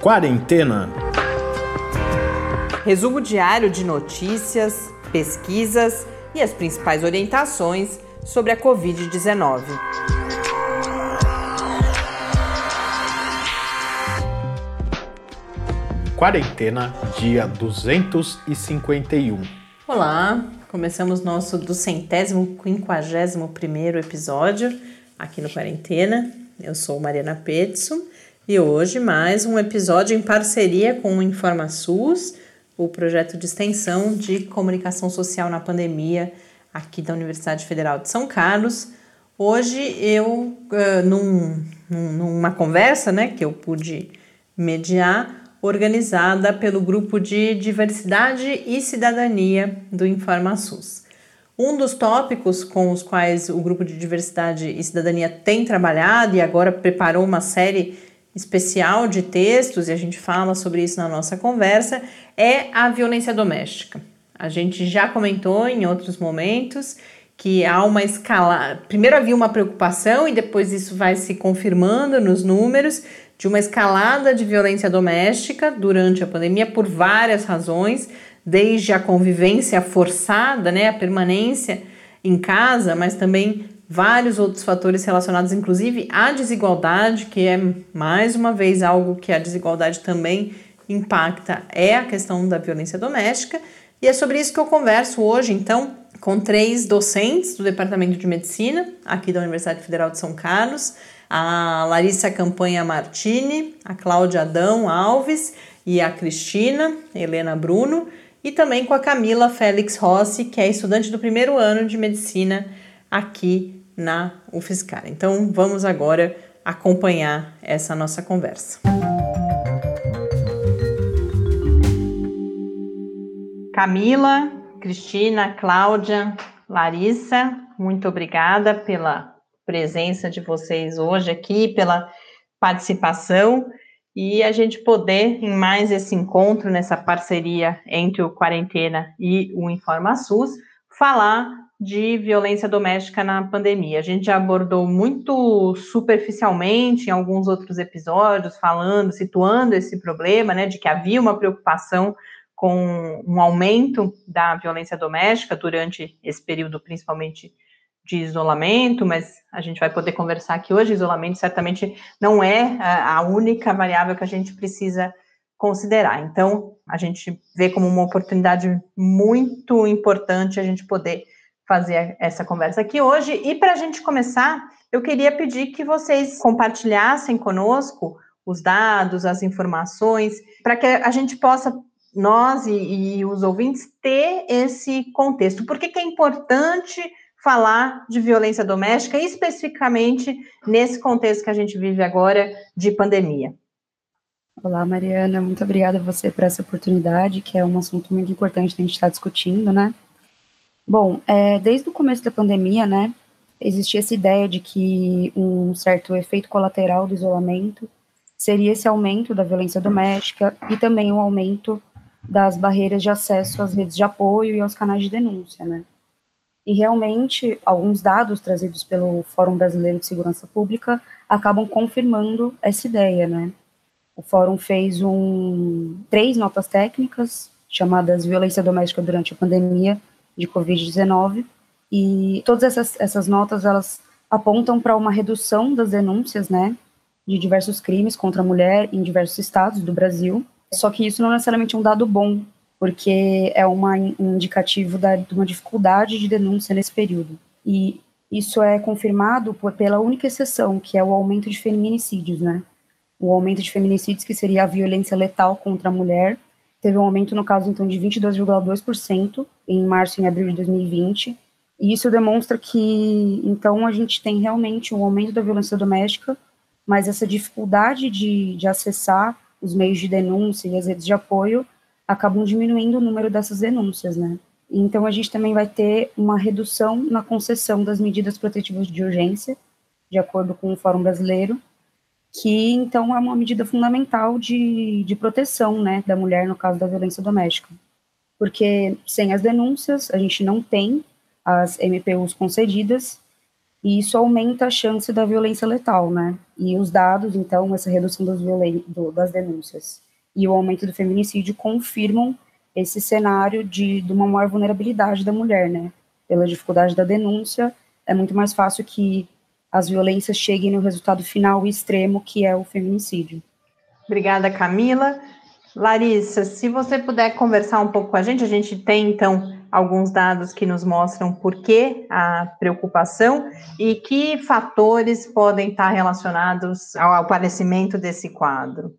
Quarentena. Resumo diário de notícias, pesquisas e as principais orientações sobre a Covid-19. Quarentena, dia 251. Olá, começamos nosso do centésimo quinquagésimo primeiro episódio aqui no Quarentena. Eu sou Mariana Petson e hoje mais um episódio em parceria com o InformaSUS, o projeto de extensão de comunicação social na pandemia aqui da Universidade Federal de São Carlos. Hoje eu, uh, num, numa conversa né, que eu pude mediar, organizada pelo grupo de diversidade e cidadania do InformaSUS. Um dos tópicos com os quais o grupo de diversidade e cidadania tem trabalhado e agora preparou uma série especial de textos, e a gente fala sobre isso na nossa conversa, é a violência doméstica. A gente já comentou em outros momentos que há uma escala. Primeiro havia uma preocupação e depois isso vai se confirmando nos números de uma escalada de violência doméstica durante a pandemia por várias razões, desde a convivência forçada, né, a permanência em casa, mas também vários outros fatores relacionados, inclusive à desigualdade, que é mais uma vez algo que a desigualdade também impacta, é a questão da violência doméstica. E é sobre isso que eu converso hoje, então, com três docentes do Departamento de Medicina, aqui da Universidade Federal de São Carlos, a Larissa Campanha Martini, a Cláudia Adão Alves e a Cristina Helena Bruno, e também com a Camila Félix Rossi, que é estudante do primeiro ano de medicina aqui na UFSCar. Então vamos agora acompanhar essa nossa conversa. Camila, Cristina, Cláudia, Larissa, muito obrigada pela presença de vocês hoje aqui, pela participação e a gente poder, em mais esse encontro, nessa parceria entre o Quarentena e o InformaSUS, falar de violência doméstica na pandemia. A gente já abordou muito superficialmente em alguns outros episódios, falando, situando esse problema, né, de que havia uma preocupação com um aumento da violência doméstica durante esse período, principalmente de isolamento, mas a gente vai poder conversar aqui hoje. Isolamento certamente não é a única variável que a gente precisa considerar. Então, a gente vê como uma oportunidade muito importante a gente poder fazer essa conversa aqui hoje. E para a gente começar, eu queria pedir que vocês compartilhassem conosco os dados, as informações, para que a gente possa, nós e, e, os ouvintes, ter esse contexto. Por que, que é importante falar de violência doméstica, especificamente nesse contexto que a gente vive agora de pandemia? Olá, Mariana, muito obrigada a você por essa oportunidade, que é um assunto muito importante que a gente está discutindo, né? Bom, é, desde o começo da pandemia, né, existia essa ideia de que um certo efeito colateral do isolamento seria esse aumento da violência doméstica e também o aumento das barreiras de acesso às redes de apoio e aos canais de denúncia, né. E realmente, alguns dados trazidos pelo Fórum Brasileiro de Segurança Pública acabam confirmando essa ideia, né. O Fórum fez um, três notas técnicas chamadas Violência Doméstica durante a Pandemia, de Covid-19, e todas essas, essas notas, elas apontam para uma redução das denúncias, né, de diversos crimes contra a mulher em diversos estados do Brasil, só que isso não é necessariamente um dado bom, porque é uma, um indicativo da, de uma dificuldade de denúncia nesse período. E isso é confirmado por, pela única exceção, que é o aumento de feminicídios, né? O aumento de feminicídios, que seria a violência letal contra a mulher, teve um aumento no caso então de 22,2% em março e abril de 2020. E isso demonstra que então a gente tem realmente um aumento da violência doméstica, mas essa dificuldade de, de acessar os meios de denúncia e as redes de apoio acabam diminuindo o número dessas denúncias, né? Então a gente também vai ter uma redução na concessão das medidas protetivas de urgência, de acordo com o Fórum Brasileiro, que então é uma medida fundamental de, de proteção né, da mulher no caso da violência doméstica. Porque sem as denúncias, a gente não tem as MPUs concedidas, e isso aumenta a chance da violência letal, né? E os dados, então, essa redução das, do, das denúncias e o aumento do feminicídio confirmam esse cenário de, de uma maior vulnerabilidade da mulher, né? Pela dificuldade da denúncia, é muito mais fácil que as violências cheguem no resultado final extremo, que é o feminicídio. Obrigada, Camila. Larissa, se você puder conversar um pouco com a gente, a gente tem então alguns dados que nos mostram por que a preocupação e que fatores podem estar relacionados ao aparecimento desse quadro.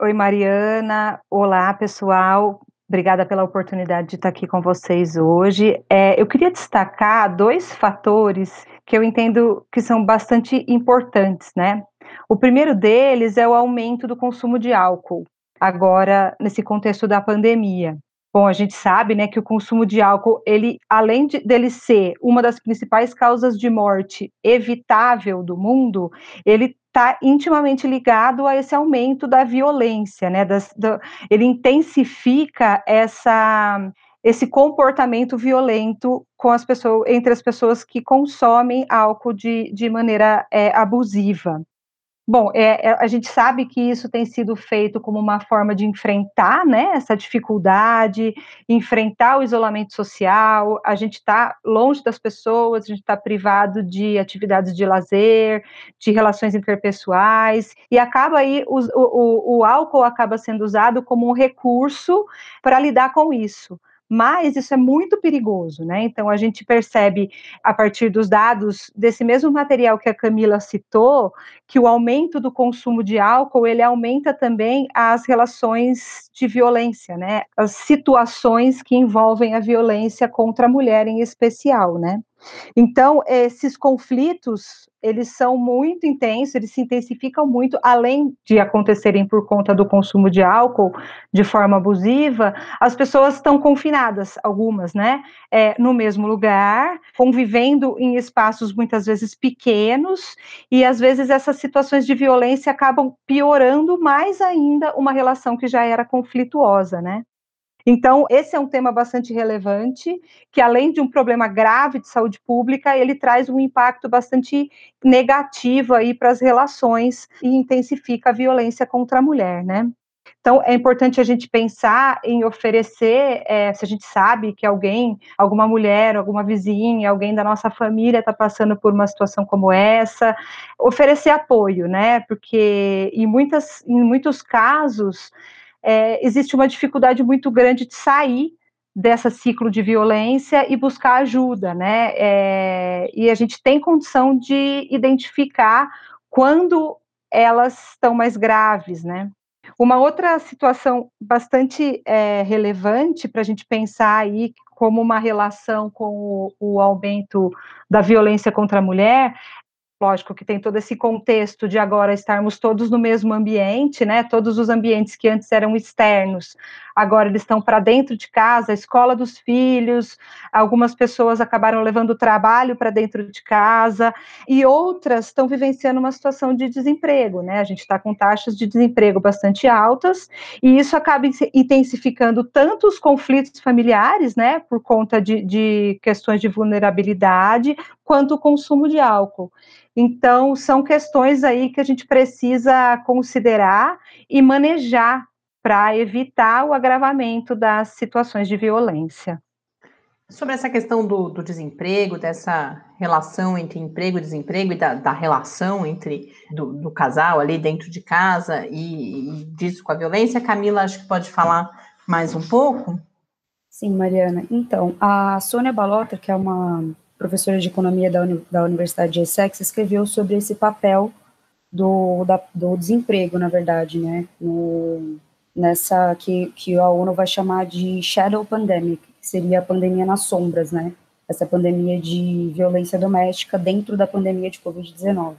Oi, Mariana. Olá, pessoal. Obrigada pela oportunidade de estar aqui com vocês hoje. É, eu queria destacar dois fatores que eu entendo que são bastante importantes, né? O primeiro deles é o aumento do consumo de álcool, agora nesse contexto da pandemia. Bom, a gente sabe, né, que o consumo de álcool, ele, além de, dele ser uma das principais causas de morte evitável do mundo, ele está intimamente ligado a esse aumento da violência, né? Das, do, ele intensifica essa esse comportamento violento com as pessoas, entre as pessoas que consomem álcool de, de maneira é, abusiva. Bom, é, é, a gente sabe que isso tem sido feito como uma forma de enfrentar né, essa dificuldade, enfrentar o isolamento social. A gente está longe das pessoas, a gente está privado de atividades de lazer, de relações interpessoais, e acaba aí o, o, o álcool acaba sendo usado como um recurso para lidar com isso mas isso é muito perigoso, né? Então a gente percebe a partir dos dados desse mesmo material que a Camila citou, que o aumento do consumo de álcool, ele aumenta também as relações de violência, né? As situações que envolvem a violência contra a mulher em especial, né? Então, esses conflitos, eles são muito intensos, eles se intensificam muito, além de acontecerem por conta do consumo de álcool de forma abusiva, as pessoas estão confinadas, algumas, né, é, no mesmo lugar, convivendo em espaços muitas vezes pequenos, e às vezes essas situações de violência acabam piorando mais ainda uma relação que já era conflituosa, né. Então, esse é um tema bastante relevante, que além de um problema grave de saúde pública, ele traz um impacto bastante negativo aí para as relações e intensifica a violência contra a mulher, né? Então, é importante a gente pensar em oferecer, é, se a gente sabe que alguém, alguma mulher, alguma vizinha, alguém da nossa família está passando por uma situação como essa, oferecer apoio, né? Porque em, muitas, em muitos casos, é, existe uma dificuldade muito grande de sair dessa ciclo de violência e buscar ajuda, né? É, e a gente tem condição de identificar quando elas estão mais graves, né? Uma outra situação bastante é, relevante para a gente pensar aí como uma relação com o, o aumento da violência contra a mulher lógico que tem todo esse contexto de agora estarmos todos no mesmo ambiente, né? Todos os ambientes que antes eram externos, agora eles estão para dentro de casa, a escola dos filhos, algumas pessoas acabaram levando o trabalho para dentro de casa, e outras estão vivenciando uma situação de desemprego, né? A gente está com taxas de desemprego bastante altas, e isso acaba intensificando tanto os conflitos familiares, né? Por conta de, de questões de vulnerabilidade, quanto o consumo de álcool. Então, são questões aí que a gente precisa considerar e manejar para evitar o agravamento das situações de violência. Sobre essa questão do, do desemprego, dessa relação entre emprego e desemprego e da, da relação entre do, do, casal ali dentro de casa e, e disso com a violência, Camila, acho que pode falar mais um pouco? Sim, Mariana. Então, a Sônia Balota, que é uma professora de economia da, da Universidade de Essex, escreveu sobre esse papel do, da, do desemprego, na verdade, né, no, nessa que, que a ONU vai chamar de shadow pandemic, que seria a pandemia nas sombras, né, essa pandemia de violência doméstica dentro da pandemia de Covid-19.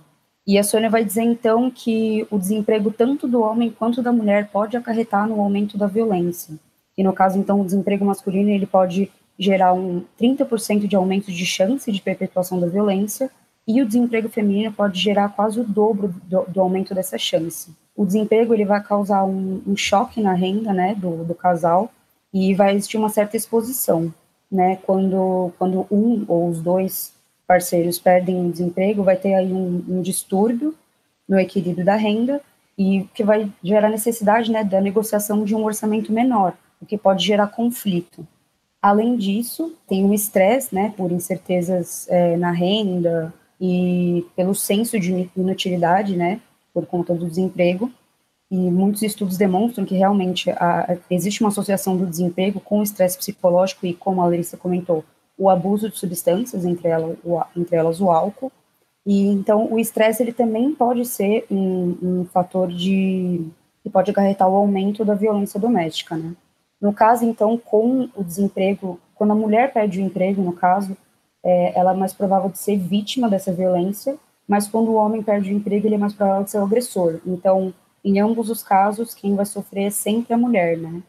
E a Sônia vai dizer, então, que o desemprego tanto do homem quanto da mulher pode acarretar no aumento da violência. E no caso, então, o desemprego masculino, ele pode gerar um 30% de aumento de chance de perpetuação da violência, e o desemprego feminino pode gerar quase o dobro do, do aumento dessa chance. O desemprego ele vai causar um, um choque na renda né, do, do casal e vai existir uma certa exposição, né, quando, quando um ou os dois parceiros perdem o desemprego, vai ter aí um, um distúrbio no equilíbrio da renda e que vai gerar necessidade né, da negociação de um orçamento menor, o que pode gerar conflito. Além disso, tem o estresse, né, por incertezas é, na renda e pelo senso de inutilidade, né, por conta do desemprego. E muitos estudos demonstram que realmente a, existe uma associação do desemprego com o estresse psicológico e, como a Larissa comentou, o abuso de substâncias, entre, ela, o, entre elas o álcool. E então o estresse ele também pode ser um, um fator de que pode acarretar o aumento da violência doméstica, né? No caso, então, com o desemprego, quando a mulher perde o emprego, no caso, é, ela é mais provável de ser vítima dessa violência, mas quando o homem perde o emprego, ele é mais provável de ser o agressor. Então, em ambos os casos, quem vai sofrer é sempre a mulher, né?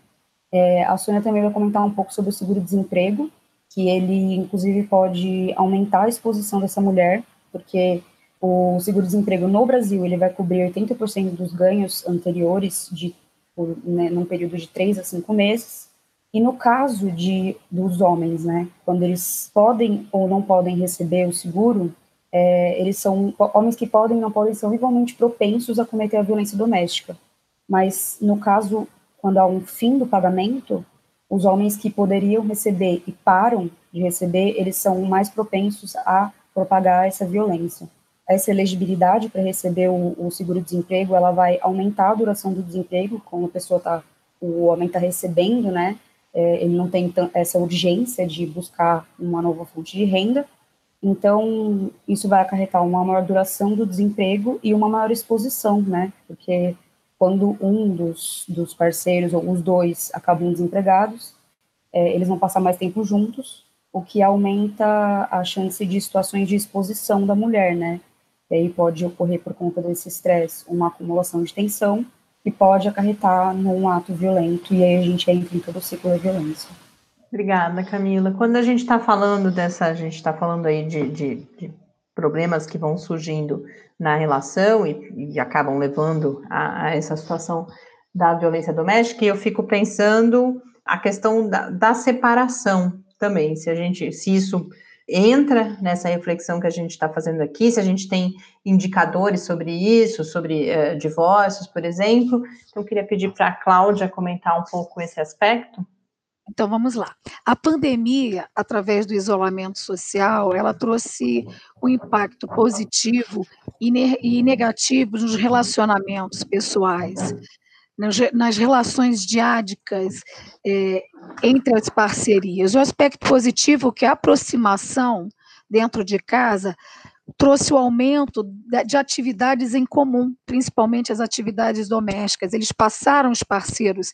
É, a Sônia também vai comentar um pouco sobre o seguro-desemprego, que ele, inclusive, pode aumentar a exposição dessa mulher, porque o seguro-desemprego no Brasil, ele vai cobrir 80% dos ganhos anteriores de por, né, num período de três a cinco meses. E no caso de dos homens, né, quando eles podem ou não podem receber o seguro, é, eles são homens que podem ou não podem são igualmente propensos a cometer a violência doméstica. Mas no caso, quando há um fim do pagamento, os homens que poderiam receber e param de receber, eles são mais propensos a propagar essa violência essa elegibilidade para receber o, o seguro-desemprego, ela vai aumentar a duração do desemprego, como a pessoa tá, o homem está recebendo, né, é, ele não tem essa urgência de buscar uma nova fonte de renda, então isso vai acarretar uma maior duração do desemprego e uma maior exposição, né, porque quando um dos, dos parceiros, ou os dois, acabam desempregados, é, eles vão passar mais tempo juntos, o que aumenta a chance de situações de exposição da mulher, né, e aí pode ocorrer por conta desse estresse uma acumulação de tensão que pode acarretar num ato violento e aí a gente entra em todo o ciclo da violência. Obrigada, Camila. Quando a gente está falando dessa, a gente está falando aí de, de, de, problemas que vão surgindo na relação e, e acabam levando a, a, essa situação da violência doméstica, e eu fico pensando a questão da, da separação também, se a gente, se isso entra nessa reflexão que a gente está fazendo aqui, se a gente tem indicadores sobre isso, sobre uh, divórcios, por exemplo. Então, eu queria pedir para a Cláudia comentar um pouco esse aspecto. Então vamos lá. A pandemia, através do isolamento social, ela trouxe um impacto positivo e negativo nos relacionamentos pessoais, nas, relações diádicas é, entre as parcerias. O aspecto positivo que a aproximação dentro de casa trouxe o aumento de atividades em comum, principalmente as atividades domésticas. Eles passaram os parceiros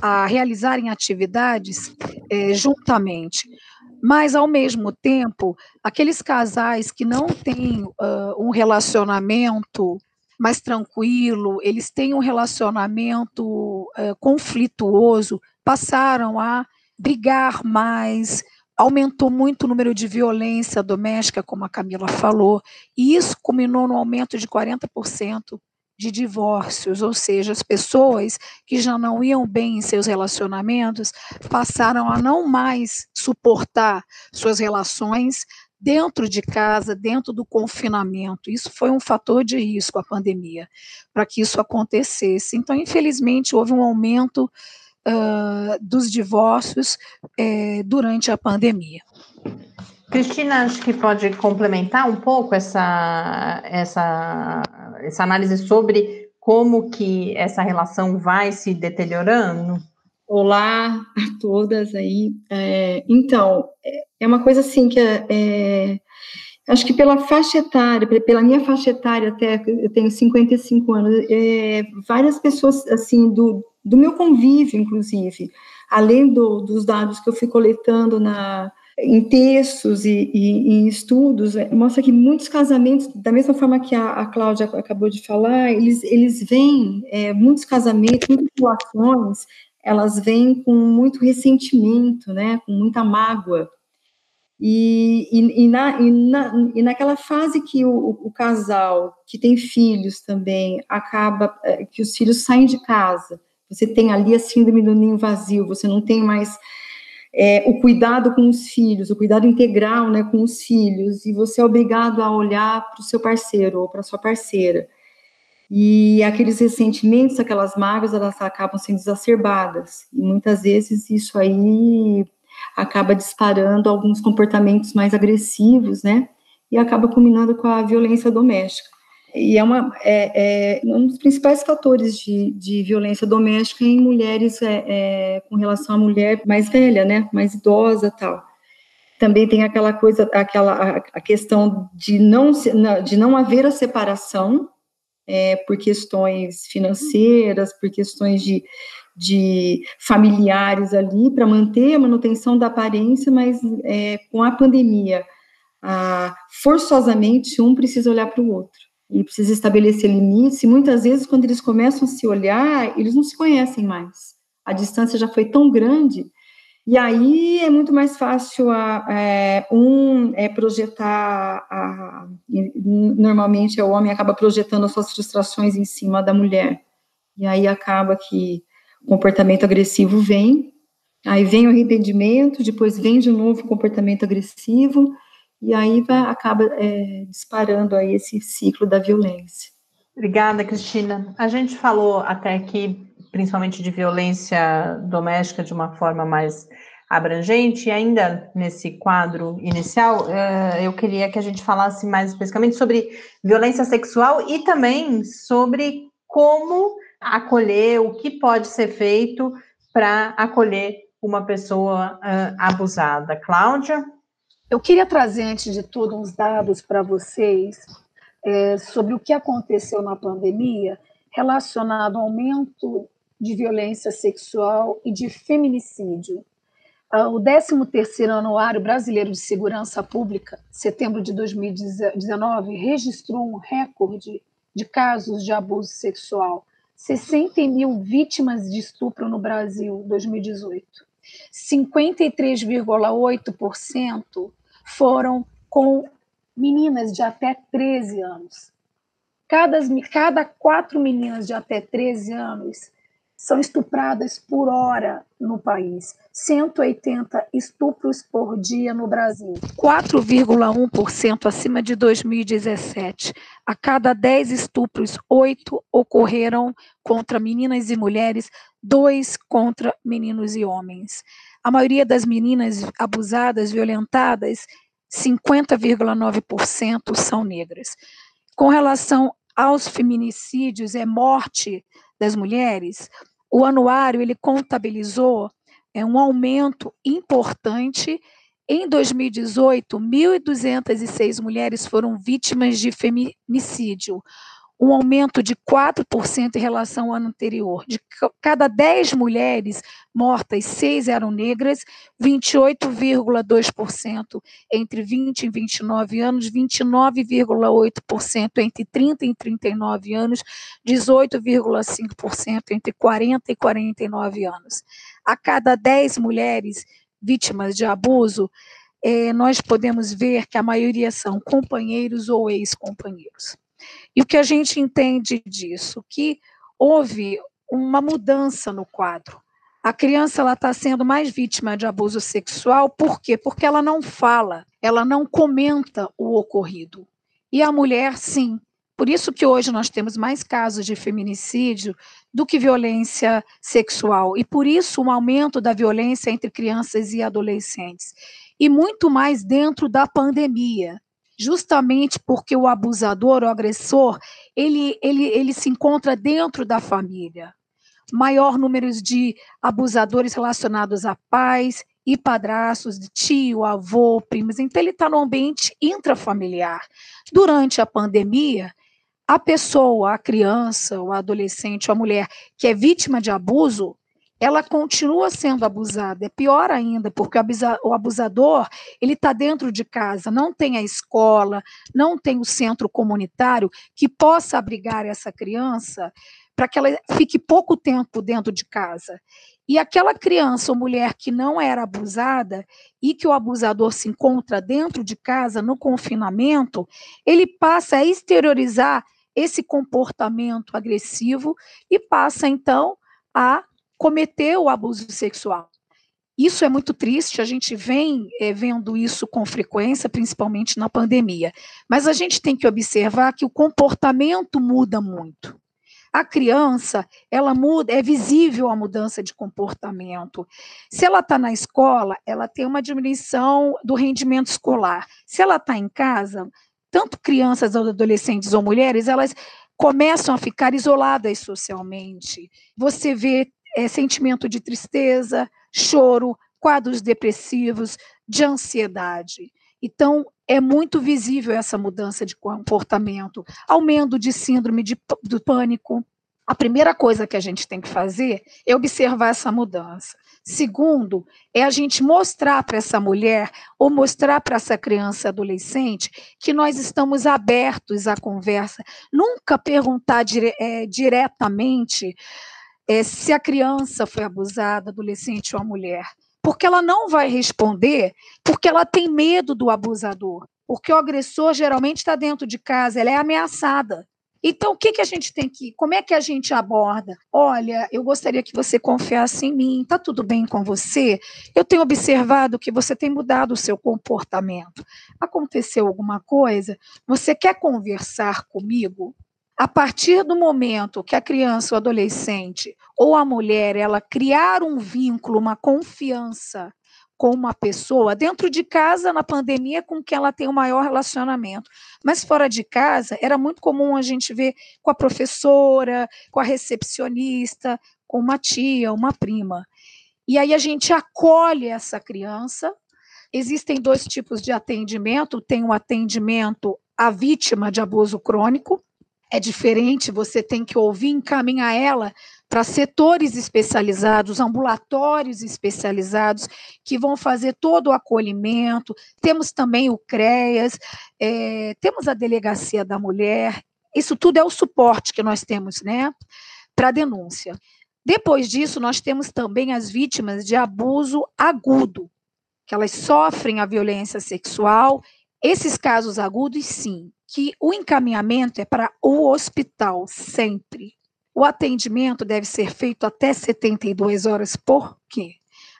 a realizarem atividades é, juntamente. Mas, ao mesmo tempo, aqueles casais que não têm uh, um relacionamento mais tranquilo, eles têm um relacionamento uh, conflituoso, passaram a brigar mais, aumentou muito o número de violência doméstica, como a Camila falou, e isso culminou no aumento de 40% de divórcios, ou seja, as pessoas que já não iam bem em seus relacionamentos passaram a não mais suportar suas relações, dentro de casa, dentro do confinamento. Isso foi um fator de risco, a pandemia, para que isso acontecesse. Então, infelizmente, houve um aumento uh, dos divórcios eh, durante a pandemia. Cristina, acho que pode complementar um pouco essa, essa, essa análise sobre como que essa relação vai se deteriorando? Olá a todas aí. É, então, é uma coisa assim que é, é, acho que pela faixa etária, pela minha faixa etária até, eu tenho 55 anos, é, várias pessoas, assim, do, do meu convívio, inclusive, além do, dos dados que eu fui coletando na, em textos e, e em estudos, é, mostra que muitos casamentos, da mesma forma que a, a Cláudia acabou de falar, eles, eles veem, é, muitos casamentos, muitas relações, elas vêm com muito ressentimento, né, com muita mágoa, e, e, e, na, e, na, e naquela fase que o, o, casal, que tem filhos também, acaba, é, que os filhos saem de casa, você tem ali a síndrome do ninho vazio, você não tem mais é, o cuidado com os filhos, o cuidado integral né, com os filhos, e você é obrigado a olhar para o seu parceiro ou para sua parceira. E aqueles ressentimentos, aquelas mágoas, elas acabam sendo exacerbadas. E muitas vezes isso aí acaba disparando alguns comportamentos mais agressivos, né? E acaba culminando com a violência doméstica. E é, uma, é, é um dos principais fatores de, de violência doméstica em mulheres é, é, com relação à mulher mais velha, né? Mais idosa tal. Também tem aquela coisa, aquela a, questão de não, de não haver a separação é, por questões financeiras, por questões de, de familiares ali, para manter a manutenção da aparência, mas é, com a pandemia, forçosamente um precisa olhar para o outro e precisa estabelecer limites. E muitas vezes, quando eles começam a se olhar, eles não se conhecem mais. A distância já foi tão grande e aí é muito mais fácil a, é, um é, projetar, a, normalmente o homem acaba projetando as suas frustrações em cima da mulher. E aí acaba que comportamento agressivo vem, aí vem o arrependimento, depois vem de novo o comportamento agressivo, e aí vai, acaba é, disparando aí esse ciclo da violência. Obrigada, Cristina. A gente falou até aqui principalmente de violência doméstica de uma forma mais abrangente, e ainda nesse quadro inicial, eh, eu queria que a gente falasse mais especificamente sobre violência sexual e também sobre como acolher, o que pode ser feito para acolher uma pessoa uh, abusada. Cláudia? Eu queria trazer, antes de tudo, uns dados para vocês é, sobre o que aconteceu na pandemia relacionado ao aumento de violência sexual e de feminicídio. Ah, o 13º Anuário Brasileiro de Segurança Pública, setembro de 2019, registrou um recorde de casos de abuso sexual. 60 mil vítimas de estupro no Brasil, 2018. 53,8% foram com meninas de até 13 anos. Cada, cada quatro meninas de até 13 anos são estupradas por hora no país. 180 estupros por dia no Brasil. 4,1% acima de 2017. A cada 10 estupros, 8 ocorreram contra meninas e mulheres, 2 contra meninos e homens. A maioria das meninas abusadas, violentadas, 50,9% são negras. Com relação aos feminicídios, é morte das mulheres, o anuário ele contabilizou é, um aumento importante. Em 2018, 1.206 mulheres foram vítimas de feminicídio, um aumento de 4% em relação ao ano anterior. De cada 10 mulheres mortas, 6 eram negras, 28,2% entre 20 e 29 anos, 29,8% entre 30 e 39 anos, 18,5% entre 40 e 49 anos. A cada 10 mulheres vítimas de abuso, eh, nós podemos ver que a maioria são companheiros ou ex-companheiros. E o que a gente entende disso? Que houve uma mudança no quadro. A criança está sendo mais vítima de abuso sexual, por quê? Porque ela não fala, ela não comenta o ocorrido. E a mulher, sim. Por isso que hoje nós temos mais casos de feminicídio do que violência sexual. E por isso um aumento da violência entre crianças e adolescentes. E muito mais dentro da pandemia justamente porque o abusador, o agressor, ele, ele, ele se encontra dentro da família. Maior número de abusadores relacionados a pais e padrastos, tio, avô, primos. Então, ele está no ambiente intrafamiliar. Durante a pandemia, a pessoa, a criança, o adolescente, a mulher que é vítima de abuso, ela continua sendo abusada. É pior ainda, porque o abusador ele está dentro de casa, não tem a escola, não tem o centro comunitário que possa abrigar essa criança para que ela fique pouco tempo dentro de casa. E aquela criança ou mulher que não era abusada e que o abusador se encontra dentro de casa, no confinamento, ele passa a exteriorizar esse comportamento agressivo e passa então a cometeu o abuso sexual. Isso é muito triste, a gente vem é, vendo isso com frequência, principalmente na pandemia. Mas a gente tem que observar que o comportamento muda muito. A criança, ela muda, é visível a mudança de comportamento. Se ela está na escola, ela tem uma diminuição do rendimento escolar. Se ela está em casa, tanto crianças, adolescentes ou mulheres, elas começam a ficar isoladas socialmente. Você vê é, sentimento de tristeza, choro, quadros depressivos, de ansiedade. Então, é muito visível essa mudança de comportamento, aumento de síndrome de, do pânico. A primeira coisa que a gente tem que fazer é observar essa mudança. Segundo, é a gente mostrar para essa mulher ou mostrar para essa criança adolescente que nós estamos abertos à conversa. Nunca perguntar dire é, diretamente é, se a criança foi abusada, adolescente ou a mulher. Porque ela não vai responder, porque ela tem medo do abusador. Porque o agressor geralmente está dentro de casa, ela é ameaçada. Então, o que, que a gente tem que. Como é que a gente aborda? Olha, eu gostaria que você confiasse em mim, está tudo bem com você? Eu tenho observado que você tem mudado o seu comportamento. Aconteceu alguma coisa? Você quer conversar comigo? A partir do momento que a criança, o adolescente ou a mulher, ela criar um vínculo, uma confiança com uma pessoa, dentro de casa, na pandemia, com quem ela tem o maior relacionamento. Mas fora de casa, era muito comum a gente ver com a professora, com a recepcionista, com uma tia, uma prima. E aí a gente acolhe essa criança. Existem dois tipos de atendimento: tem o um atendimento à vítima de abuso crônico, é diferente, você tem que ouvir, encaminhar ela para setores especializados, ambulatórios especializados, que vão fazer todo o acolhimento. Temos também o CREAS, é, temos a Delegacia da Mulher. Isso tudo é o suporte que nós temos né, para a denúncia. Depois disso, nós temos também as vítimas de abuso agudo, que elas sofrem a violência sexual. Esses casos agudos, sim, que o encaminhamento é para o hospital sempre. O atendimento deve ser feito até 72 horas, por quê?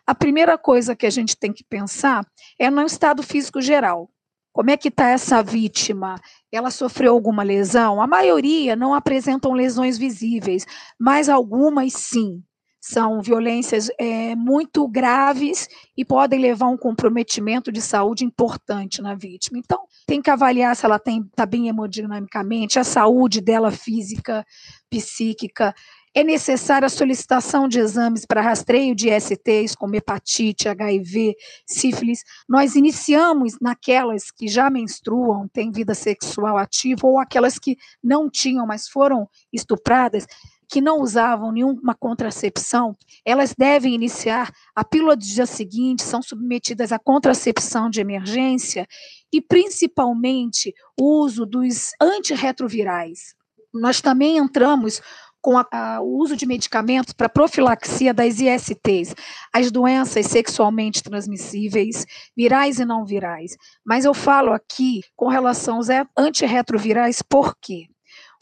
A primeira coisa que a gente tem que pensar é no estado físico geral. Como é que está essa vítima? Ela sofreu alguma lesão? A maioria não apresentam lesões visíveis, mas algumas sim são violências é, muito graves e podem levar a um comprometimento de saúde importante na vítima. Então, tem que avaliar se ela está bem hemodinamicamente, a saúde dela física, psíquica. É necessária a solicitação de exames para rastreio de STs, como hepatite, HIV, sífilis. Nós iniciamos naquelas que já menstruam, têm vida sexual ativa, ou aquelas que não tinham, mas foram estupradas que não usavam nenhuma contracepção, elas devem iniciar a pílula do dia seguinte, são submetidas à contracepção de emergência e, principalmente, o uso dos antirretrovirais. Nós também entramos com a, a, o uso de medicamentos para profilaxia das ISTs, as doenças sexualmente transmissíveis, virais e não virais. Mas eu falo aqui com relação aos antirretrovirais, por quê?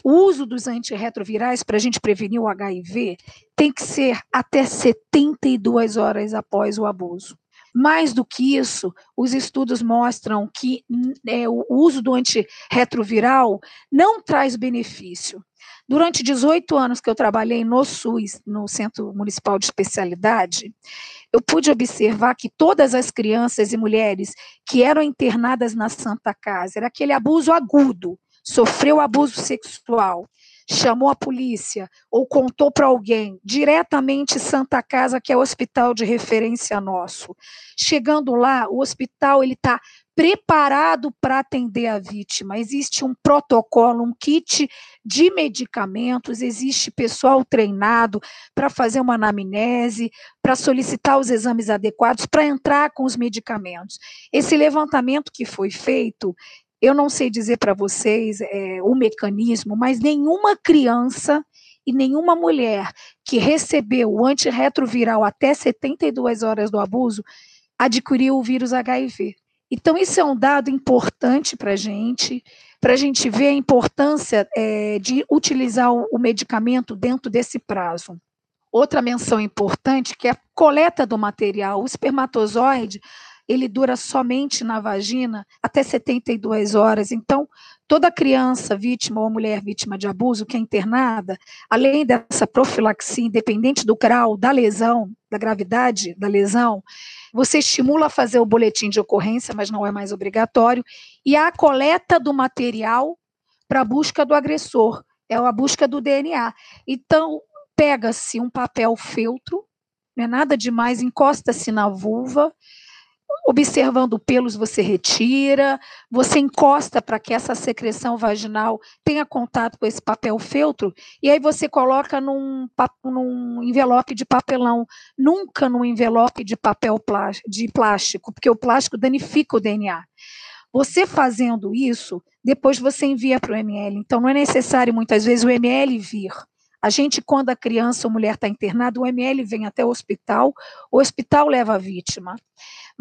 O uso dos antirretrovirais para a gente prevenir o HIV tem que ser até 72 horas após o abuso. Mais do que isso, os estudos mostram que é, o uso do antirretroviral não traz benefício. Durante 18 anos que eu trabalhei no SUS, no Centro Municipal de Especialidade, eu pude observar que todas as crianças e mulheres que eram internadas na Santa Casa, era aquele abuso agudo, sofreu abuso sexual, chamou a polícia ou contou para alguém, diretamente Santa Casa, que é o hospital de referência nosso. Chegando lá, o hospital ele está preparado para atender a vítima. Existe um protocolo, um kit de medicamentos, existe pessoal treinado para fazer uma anamnese, para solicitar os exames adequados, para entrar com os medicamentos. Esse levantamento que foi feito, eu não sei dizer para vocês é, o mecanismo, mas nenhuma criança e nenhuma mulher que recebeu o antirretroviral até 72 horas do abuso adquiriu o vírus HIV. Então, isso é um dado importante para a gente, para a gente ver a importância é, de utilizar o, medicamento dentro desse prazo. outra menção importante que é a coleta do material. O espermatozoide ele dura somente na vagina até 72 horas. Então, toda criança vítima ou mulher vítima de abuso que é internada, além dessa profilaxia, independente do grau da lesão, da gravidade da lesão, você estimula a fazer o boletim de ocorrência, mas não é mais obrigatório, e a coleta do material para a busca do agressor, é a busca do DNA. Então, pega-se um papel feltro, não é nada demais, encosta-se na vulva, observando pelos você retira, você encosta para que essa secreção vaginal tenha contato com esse papel feltro, e aí você coloca num, num envelope de papelão, nunca num envelope de papel de plástico, porque o plástico danifica o DNA. Você fazendo isso, depois você envia para o ML. Então, não é necessário muitas vezes o ML vir. A gente, quando a criança ou mulher está internada, o ML vem até o hospital, o hospital leva a vítima.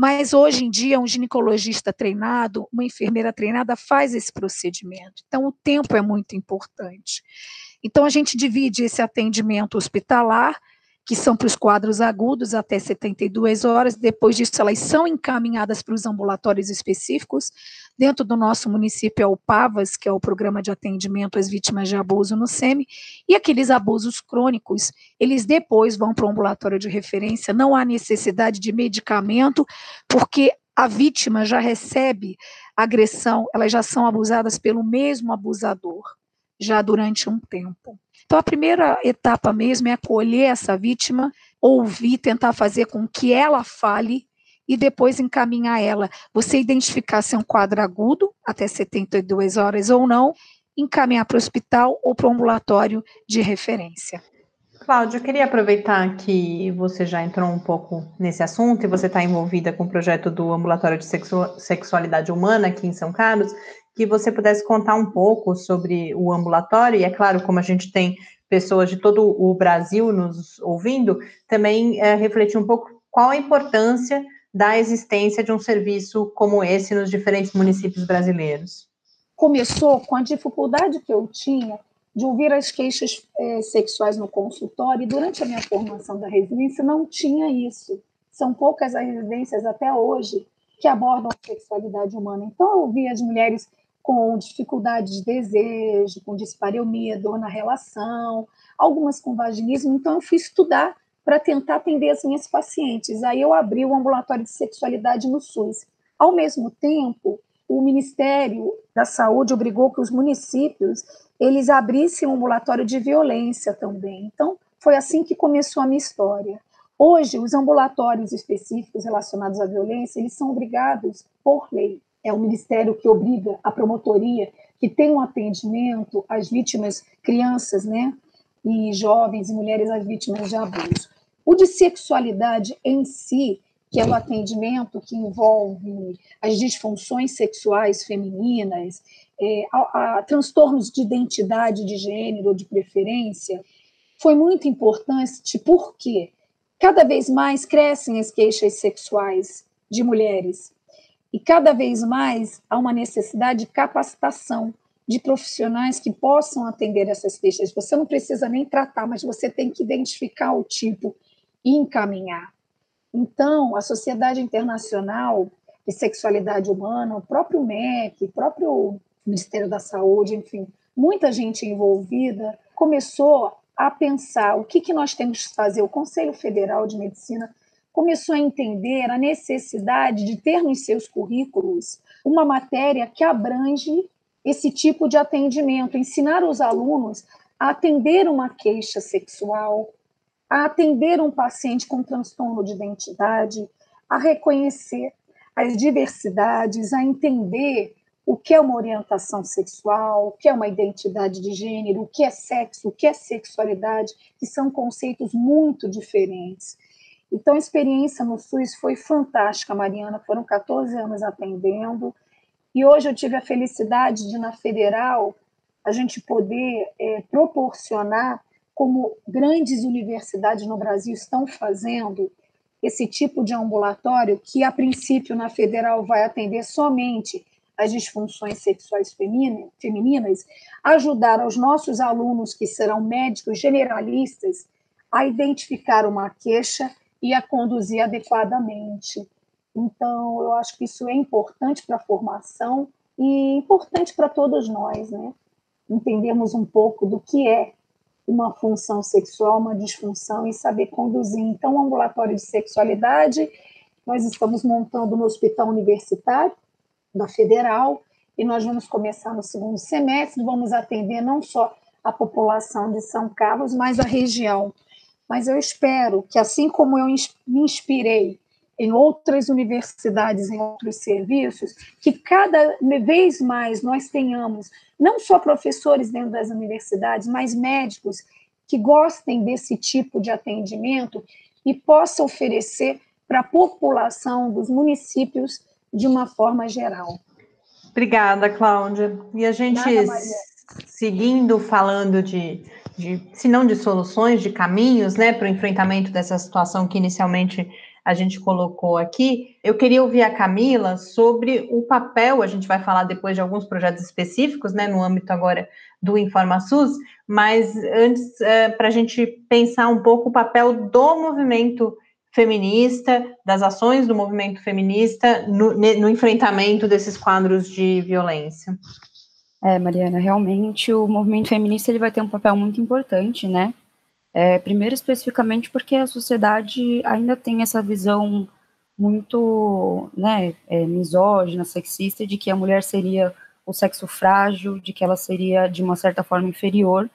Mas hoje em dia, um ginecologista treinado, uma enfermeira treinada faz esse procedimento. Então, o tempo é muito importante. Então, a gente divide esse atendimento hospitalar que são para os quadros agudos até 72 horas. Depois disso, elas são encaminhadas para os ambulatórios específicos. Dentro do nosso município é o PAVAS, que é o Programa de Atendimento às Vítimas de Abuso no SEMI, e aqueles abusos crônicos, eles depois vão para o ambulatório de referência. Não há necessidade de medicamento, porque a vítima já recebe agressão, elas já são abusadas pelo mesmo abusador, já durante um tempo. Então, a primeira etapa mesmo é acolher essa vítima, ouvir, tentar fazer com que ela fale e depois encaminhar ela. Você identificar se é um quadro agudo, até 72 horas ou não, encaminhar para o hospital ou para o ambulatório de referência. Cláudia, eu queria aproveitar que você já entrou um pouco nesse assunto e você está envolvida com o projeto do Ambulatório de Sexualidade Humana aqui em São Carlos que você pudesse contar um pouco sobre o ambulatório, e é claro, como a gente tem pessoas de todo o Brasil nos ouvindo, também é, refletir um pouco qual a importância da existência de um serviço como esse nos diferentes municípios brasileiros. Começou com a dificuldade que eu tinha de ouvir as queixas é, sexuais no consultório, e durante a minha formação da residência não tinha isso. São poucas as residências até hoje que abordam a sexualidade humana. Então, eu ouvia as mulheres com dificuldade de desejo, com dispareunia, dor na relação, algumas com vaginismo. Então, eu fui estudar para tentar atender as minhas pacientes. Aí eu abri o ambulatório de sexualidade no SUS. Ao mesmo tempo, o Ministério da Saúde obrigou que os municípios eles abrissem um ambulatório de violência também. Então, foi assim que começou a minha história. Hoje, os ambulatórios específicos relacionados à violência, eles são obrigados por lei é o ministério que obriga a promotoria que tem um atendimento às vítimas, crianças, né, e jovens e mulheres às vítimas de abuso. O de sexualidade em si, que é o atendimento que envolve as disfunções sexuais femininas, é, a, a, transtornos de identidade de gênero ou de preferência, foi muito importante porque cada vez mais crescem as queixas sexuais de mulheres e cada vez mais há uma necessidade de capacitação de profissionais que possam atender essas queixas. Você não precisa nem tratar, mas você tem que identificar o tipo e encaminhar. Então, a Sociedade Internacional de Sexualidade Humana, o próprio MEC, o próprio Ministério da Saúde, enfim, muita gente envolvida começou a pensar o que, que nós temos que fazer. O Conselho Federal de Medicina começou a entender a necessidade de ter nos seus currículos uma matéria que abrange esse tipo de atendimento, ensinar os alunos a atender uma queixa sexual, a atender um paciente com transtorno de identidade, a reconhecer as diversidades, a entender o que é uma orientação sexual, o que é uma identidade de gênero, o que é sexo, o que é sexualidade, que são conceitos muito diferentes. Então, a experiência no SUS foi fantástica, Mariana. Foram 14 anos atendendo. E hoje eu tive a felicidade de, na federal, a gente poder é, proporcionar, como grandes universidades no Brasil estão fazendo, esse tipo de ambulatório, que a princípio na federal vai atender somente as disfunções sexuais femininas, ajudar os nossos alunos, que serão médicos generalistas, a identificar uma queixa e a conduzir adequadamente. Então, eu acho que isso é importante para a formação e importante para todos nós, né? Entendermos um pouco do que é uma função sexual, uma disfunção e saber conduzir. Então, o ambulatório de sexualidade, nós estamos montando no Hospital Universitário da Federal e nós vamos começar no segundo semestre, vamos atender não só a população de São Carlos, mas a região. Mas eu espero que, assim como eu me inspirei em outras universidades, em outros serviços, que cada vez mais nós tenhamos não só professores dentro das universidades, mas médicos que gostem desse tipo de atendimento e possam oferecer para a população dos municípios de uma forma geral. Obrigada, Cláudia. E a gente, Nada, seguindo falando de, de, se não de soluções, de caminhos, né, para o enfrentamento dessa situação que inicialmente a gente colocou aqui, eu queria ouvir a Camila sobre o papel, a gente vai falar depois de alguns projetos específicos, né, no âmbito agora do InformaSUS, mas antes, é, para a gente pensar um pouco o papel do movimento feminista, das ações do movimento feminista no, no enfrentamento desses quadros de violência. É, Mariana, realmente o movimento feminista ele vai ter um papel muito importante, né? É, primeiro, especificamente porque a sociedade ainda tem essa visão muito né, é, misógina, sexista, de que a mulher seria o sexo frágil, de que ela seria, de uma certa forma, inferior,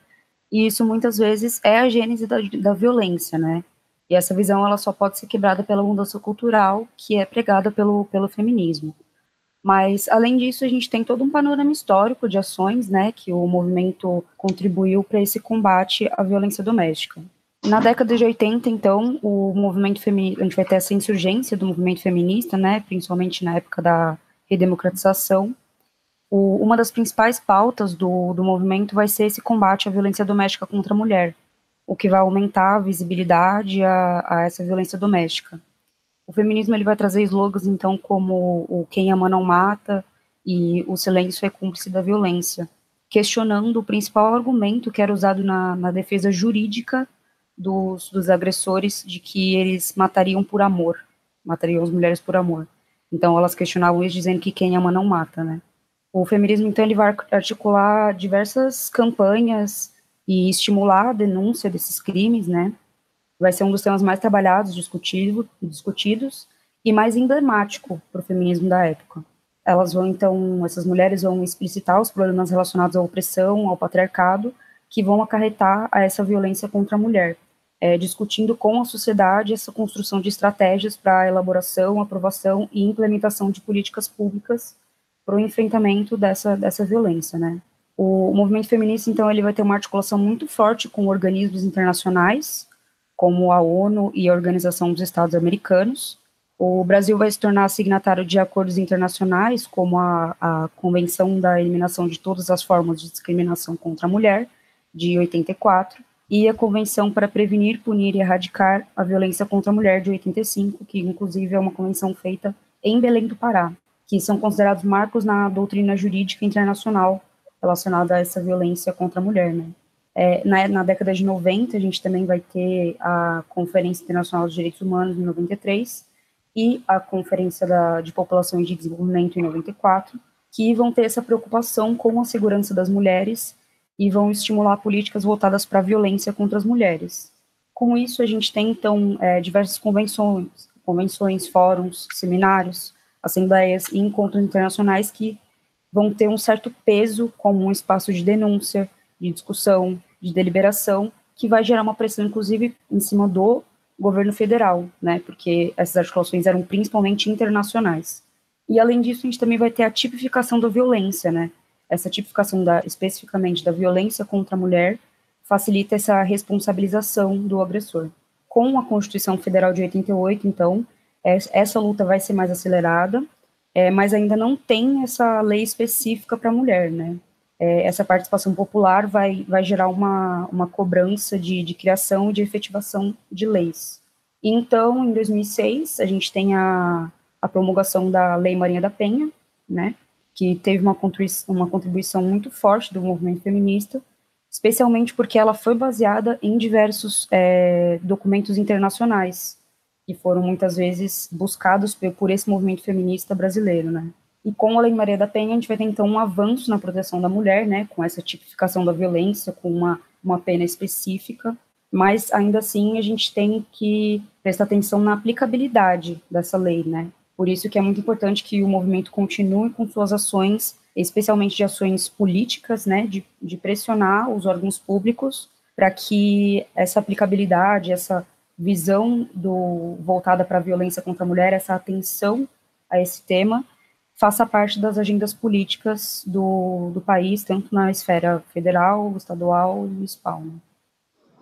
e isso muitas vezes é a gênese da, da violência, né? E essa visão ela só pode ser quebrada pela mudança cultural que é pregada pelo, pelo feminismo. Mas, além disso, a gente tem todo um panorama histórico de ações né, que o movimento contribuiu para esse combate à violência doméstica. Na década de 80, então, o movimento feminista, a gente vai ter essa insurgência do movimento feminista, né, principalmente na época da redemocratização. O, uma das principais pautas do, do movimento vai ser esse combate à violência doméstica contra a mulher, o que vai aumentar a visibilidade a, a essa violência doméstica. O feminismo ele vai trazer slogans, então, como o quem ama não mata e o silêncio é cúmplice da violência, questionando o principal argumento que era usado na, na defesa jurídica dos, dos agressores de que eles matariam por amor, matariam as mulheres por amor. Então, elas questionavam isso dizendo que quem ama não mata, né? O feminismo, então, ele vai articular diversas campanhas e estimular a denúncia desses crimes, né? Vai ser um dos temas mais trabalhados, discutido, discutidos e mais emblemático para o feminismo da época. Elas vão, então, essas mulheres vão explicitar os problemas relacionados à opressão, ao patriarcado, que vão acarretar a essa violência contra a mulher, é, discutindo com a sociedade essa construção de estratégias para a elaboração, aprovação e implementação de políticas públicas para o enfrentamento dessa, dessa violência, né. O, movimento feminista, então, ele vai ter uma articulação muito forte com organismos internacionais, como a ONU e a Organização dos Estados Americanos. O Brasil vai se tornar signatário de acordos internacionais, como a, a Convenção da Eliminação de Todas as Formas de Discriminação contra a Mulher, de 84, e a Convenção para Prevenir, Punir e Erradicar a Violência contra a Mulher, de 85, que inclusive é uma convenção feita em Belém do Pará, que são considerados marcos na doutrina jurídica internacional relacionada a essa violência contra a mulher, né? É, na, na, década de 90, a gente também vai ter a Conferência Internacional dos Direitos Humanos, em 93, e a Conferência da, de População e de Desenvolvimento, em 94, que vão ter essa preocupação com a segurança das mulheres e vão estimular políticas voltadas para a violência contra as mulheres. Com isso, a gente tem, então, é, diversas convenções, convenções, fóruns, seminários, assembleias e encontros internacionais que vão ter um certo peso como um espaço de denúncia, de discussão, de deliberação, que vai gerar uma pressão, inclusive, em cima do governo federal, né, porque essas articulações eram principalmente internacionais. E, além disso, a gente também vai ter a tipificação da violência, né, essa tipificação da, especificamente da violência contra a mulher facilita essa responsabilização do agressor. Com a Constituição Federal de 88, então, essa luta vai ser mais acelerada, é, mas ainda não tem essa lei específica para a mulher, né? É, essa participação popular vai, vai gerar uma, uma cobrança de, de criação e de efetivação de leis. Então, em 2006, a gente tem a, a promulgação da Lei Marinha da Penha, né, que teve uma contribuição, uma contribuição muito forte do movimento feminista, especialmente porque ela foi baseada em diversos é, documentos internacionais, que foram muitas vezes buscados por esse movimento feminista brasileiro, né? E com a Lei Maria da Penha, a gente vai ter, então, um avanço na proteção da mulher, né, com essa tipificação da violência, com uma, uma pena específica, mas ainda assim a gente tem que prestar atenção na aplicabilidade dessa lei, né? Por isso que é muito importante que o movimento continue com suas ações, especialmente de ações políticas, né, de, de pressionar os órgãos públicos para que essa aplicabilidade, essa visão do voltada para a violência contra a mulher, essa atenção a esse tema, faça parte das agendas políticas do, do país, tanto na esfera federal, estadual e municipal. Né?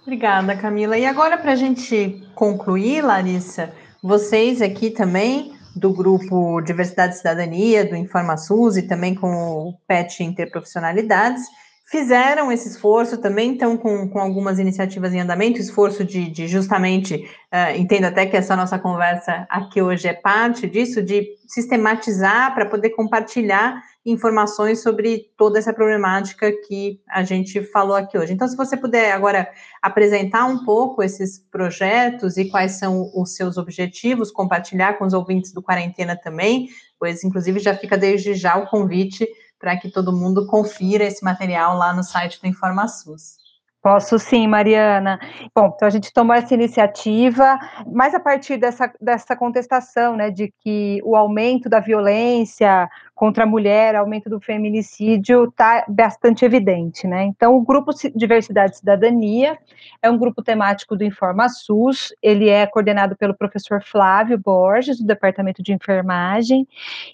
Obrigada, Camila. E agora, para a gente concluir, Larissa, vocês aqui também do grupo Diversidade e Cidadania, do InformaSUS e também com o PET Interprofissionalidades, fizeram esse esforço também, estão com, com algumas iniciativas em andamento, esforço de, de justamente, uh, entendo até que essa nossa conversa aqui hoje é parte disso, de sistematizar para poder compartilhar informações sobre toda essa problemática que a gente falou aqui hoje. Então, se você puder agora apresentar um pouco esses projetos e quais são os seus objetivos, compartilhar com os ouvintes do Quarentena também, pois, inclusive, já fica desde já o convite para que todo mundo confira esse material lá no site do InformaSUS. Posso sim, Mariana. Bom, então a gente tomou essa iniciativa, mas a partir dessa, dessa contestação, né, de que o aumento da violência contra a mulher, aumento do feminicídio, está bastante evidente, né? Então, o Grupo Diversidade e Cidadania é um grupo temático do InformaSUS, ele é coordenado pelo professor Flávio Borges, do Departamento de Enfermagem,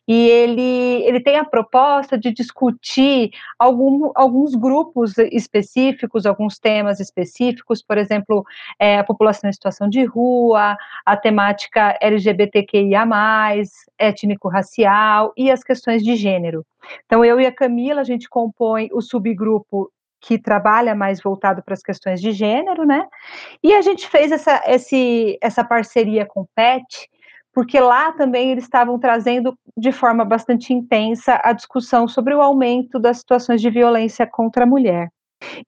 e ele, ele tem a proposta de discutir algum, alguns grupos específicos, alguns temas específicos, por exemplo, é, a população em situação de rua, a temática LGBTQIA+, étnico-racial e as questões de gênero. Então, eu e a Camila, a gente compõe o subgrupo que trabalha mais voltado para as questões de gênero, né? E a gente fez essa, esse, essa parceria com o PET, porque lá também eles estavam trazendo de forma bastante intensa a discussão sobre o aumento das situações de violência contra a mulher.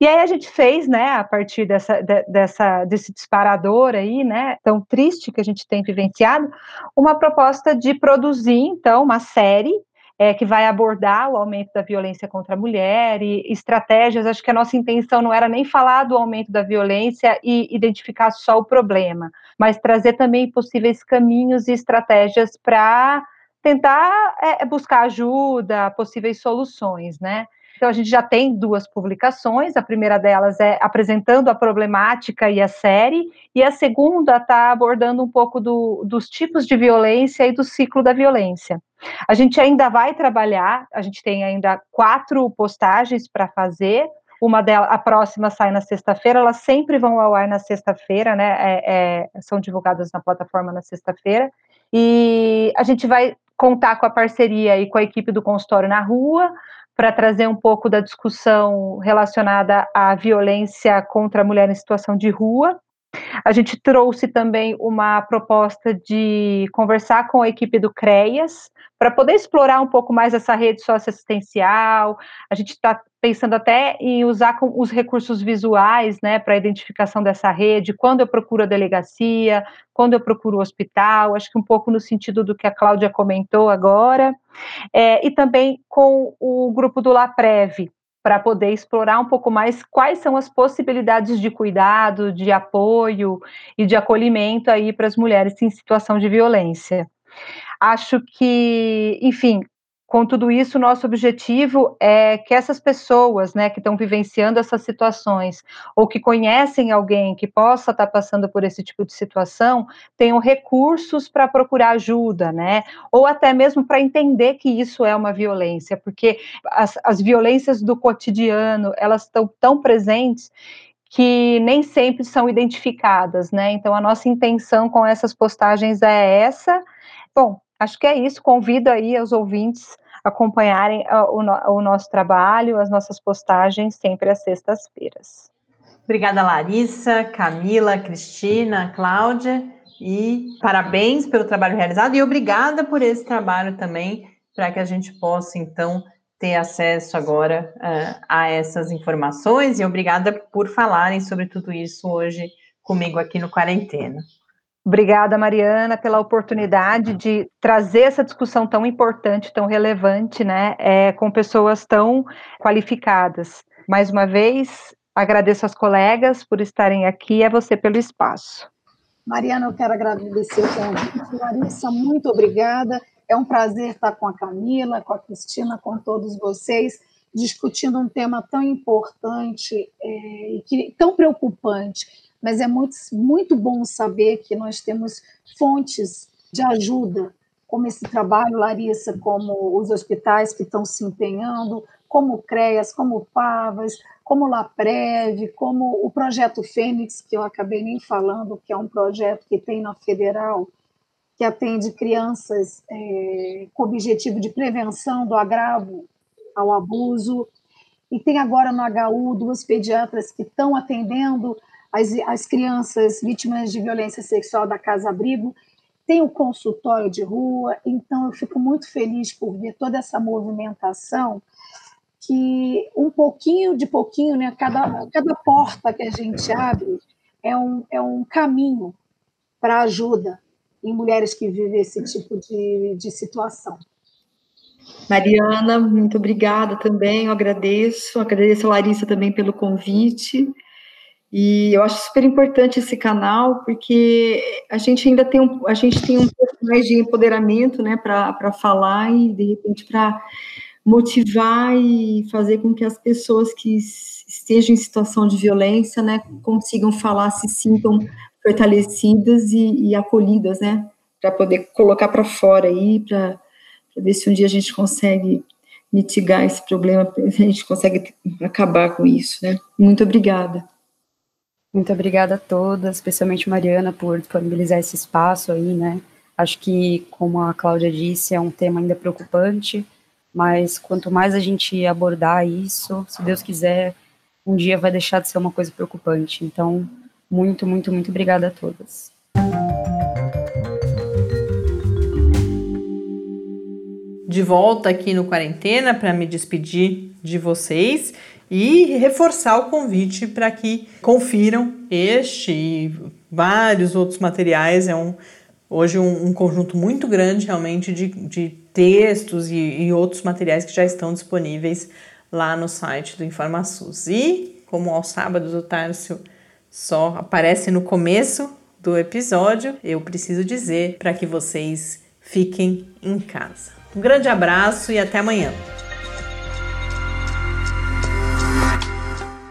E aí a gente fez, né, a partir dessa, de, dessa, desse disparador aí, né, tão triste que a gente tem vivenciado, uma proposta de produzir, então, uma série é, que vai abordar o aumento da violência contra a mulher e estratégias. Acho que a nossa intenção não era nem falar do aumento da violência e identificar só o problema, mas trazer também possíveis caminhos e estratégias para tentar é, buscar ajuda, possíveis soluções, né? Então, a gente já tem duas publicações. A primeira delas é apresentando a problemática e a série, e a segunda está abordando um pouco do, dos tipos de violência e do ciclo da violência. A gente ainda vai trabalhar, a gente tem ainda quatro postagens para fazer. Uma delas, a próxima sai na sexta-feira, elas sempre vão ao ar na sexta-feira, né? É, é, são divulgadas na plataforma na sexta-feira. E a gente vai contar com a parceria e com a equipe do consultório na rua, para trazer um pouco da discussão relacionada à violência contra a mulher em situação de rua. A gente trouxe também uma proposta de conversar com a equipe do CREAS, para poder explorar um pouco mais essa rede socioassistencial. A gente está pensando até em usar os recursos visuais, né, para a identificação dessa rede, quando eu procuro a delegacia, quando eu procuro o hospital, acho que um pouco no sentido do que a Cláudia comentou agora, é, e também com o grupo do LAPREV, para poder explorar um pouco mais quais são as possibilidades de cuidado, de apoio e de acolhimento aí para as mulheres em situação de violência. Acho que, enfim, com tudo isso, nosso objetivo é que essas pessoas, né, que estão vivenciando essas situações, ou que conhecem alguém que possa estar tá passando por esse tipo de situação, tenham recursos para procurar ajuda, né, ou até mesmo para entender que isso é uma violência, porque as, as violências do cotidiano, elas estão tão presentes que nem sempre são identificadas, né, então a nossa intenção com essas postagens é essa, bom, Acho que é isso. Convido aí os ouvintes a acompanharem ah, o, o nosso trabalho, as nossas postagens sempre às sextas-feiras. Obrigada, Larissa, Camila, Cristina, Cláudia, e parabéns pelo trabalho realizado e obrigada por esse trabalho também, para que a gente possa, então, ter acesso agora uh, a essas informações e obrigada por falarem sobre tudo isso hoje comigo aqui no Quarentena. Obrigada, Mariana, pela oportunidade de trazer essa discussão tão importante, tão relevante, né, é, com pessoas tão qualificadas. Mais uma vez, agradeço aos colegas por estarem aqui e a você pelo espaço. Mariana, eu quero agradecer o convite. Larissa, muito obrigada. É um prazer estar com a Camila, com a Cristina, com todos vocês, discutindo um tema tão importante é, e que, tão preocupante. Mas é muito, muito bom saber que nós temos fontes de ajuda, como esse trabalho, Larissa, como os hospitais que estão se empenhando, como o CREAS, como o PAVAS, como o LAPREV, como o projeto Fênix, que eu acabei nem falando, que é um projeto que tem na federal, que atende crianças é, com objetivo de prevenção do agravo ao abuso. E tem agora no HU duas pediatras que estão atendendo as, as crianças vítimas de violência sexual da Casa Abrigo. Tem o consultório de rua, então eu fico muito feliz por ver toda essa movimentação que um pouquinho de pouquinho, né, cada, cada porta que a gente abre é um, é um caminho para ajuda em mulheres que vivem esse tipo de, de situação. Mariana, muito obrigada também, eu agradeço, agradeço a Larissa também pelo convite, e eu acho super importante esse canal, porque a gente ainda tem um, a gente tem um pouco mais de empoderamento, né, para falar e, de repente, para motivar e fazer com que as pessoas que estejam em situação de violência, né, consigam falar, se sintam fortalecidas e, e acolhidas, né, para poder colocar para fora aí, para ver se um dia a gente consegue mitigar esse problema, a gente consegue acabar com isso, né. Muito obrigada. Muito obrigada a todas, especialmente Mariana, por disponibilizar esse espaço aí, né. Acho que, como a Cláudia disse, é um tema ainda preocupante, mas quanto mais a gente abordar isso, se Deus quiser, um dia vai deixar de ser uma coisa preocupante. Então, muito, muito, muito obrigada a todas. De volta aqui no Quarentena para me despedir de vocês e reforçar o convite para que confiram este e vários outros materiais. É um, hoje um, um conjunto muito grande realmente de, de textos e, e, outros materiais que já estão disponíveis lá no site do InformaSUS. E, como aos sábados o Tárcio só aparece no começo do episódio, eu preciso dizer para que vocês fiquem em casa. Um grande abraço e até amanhã.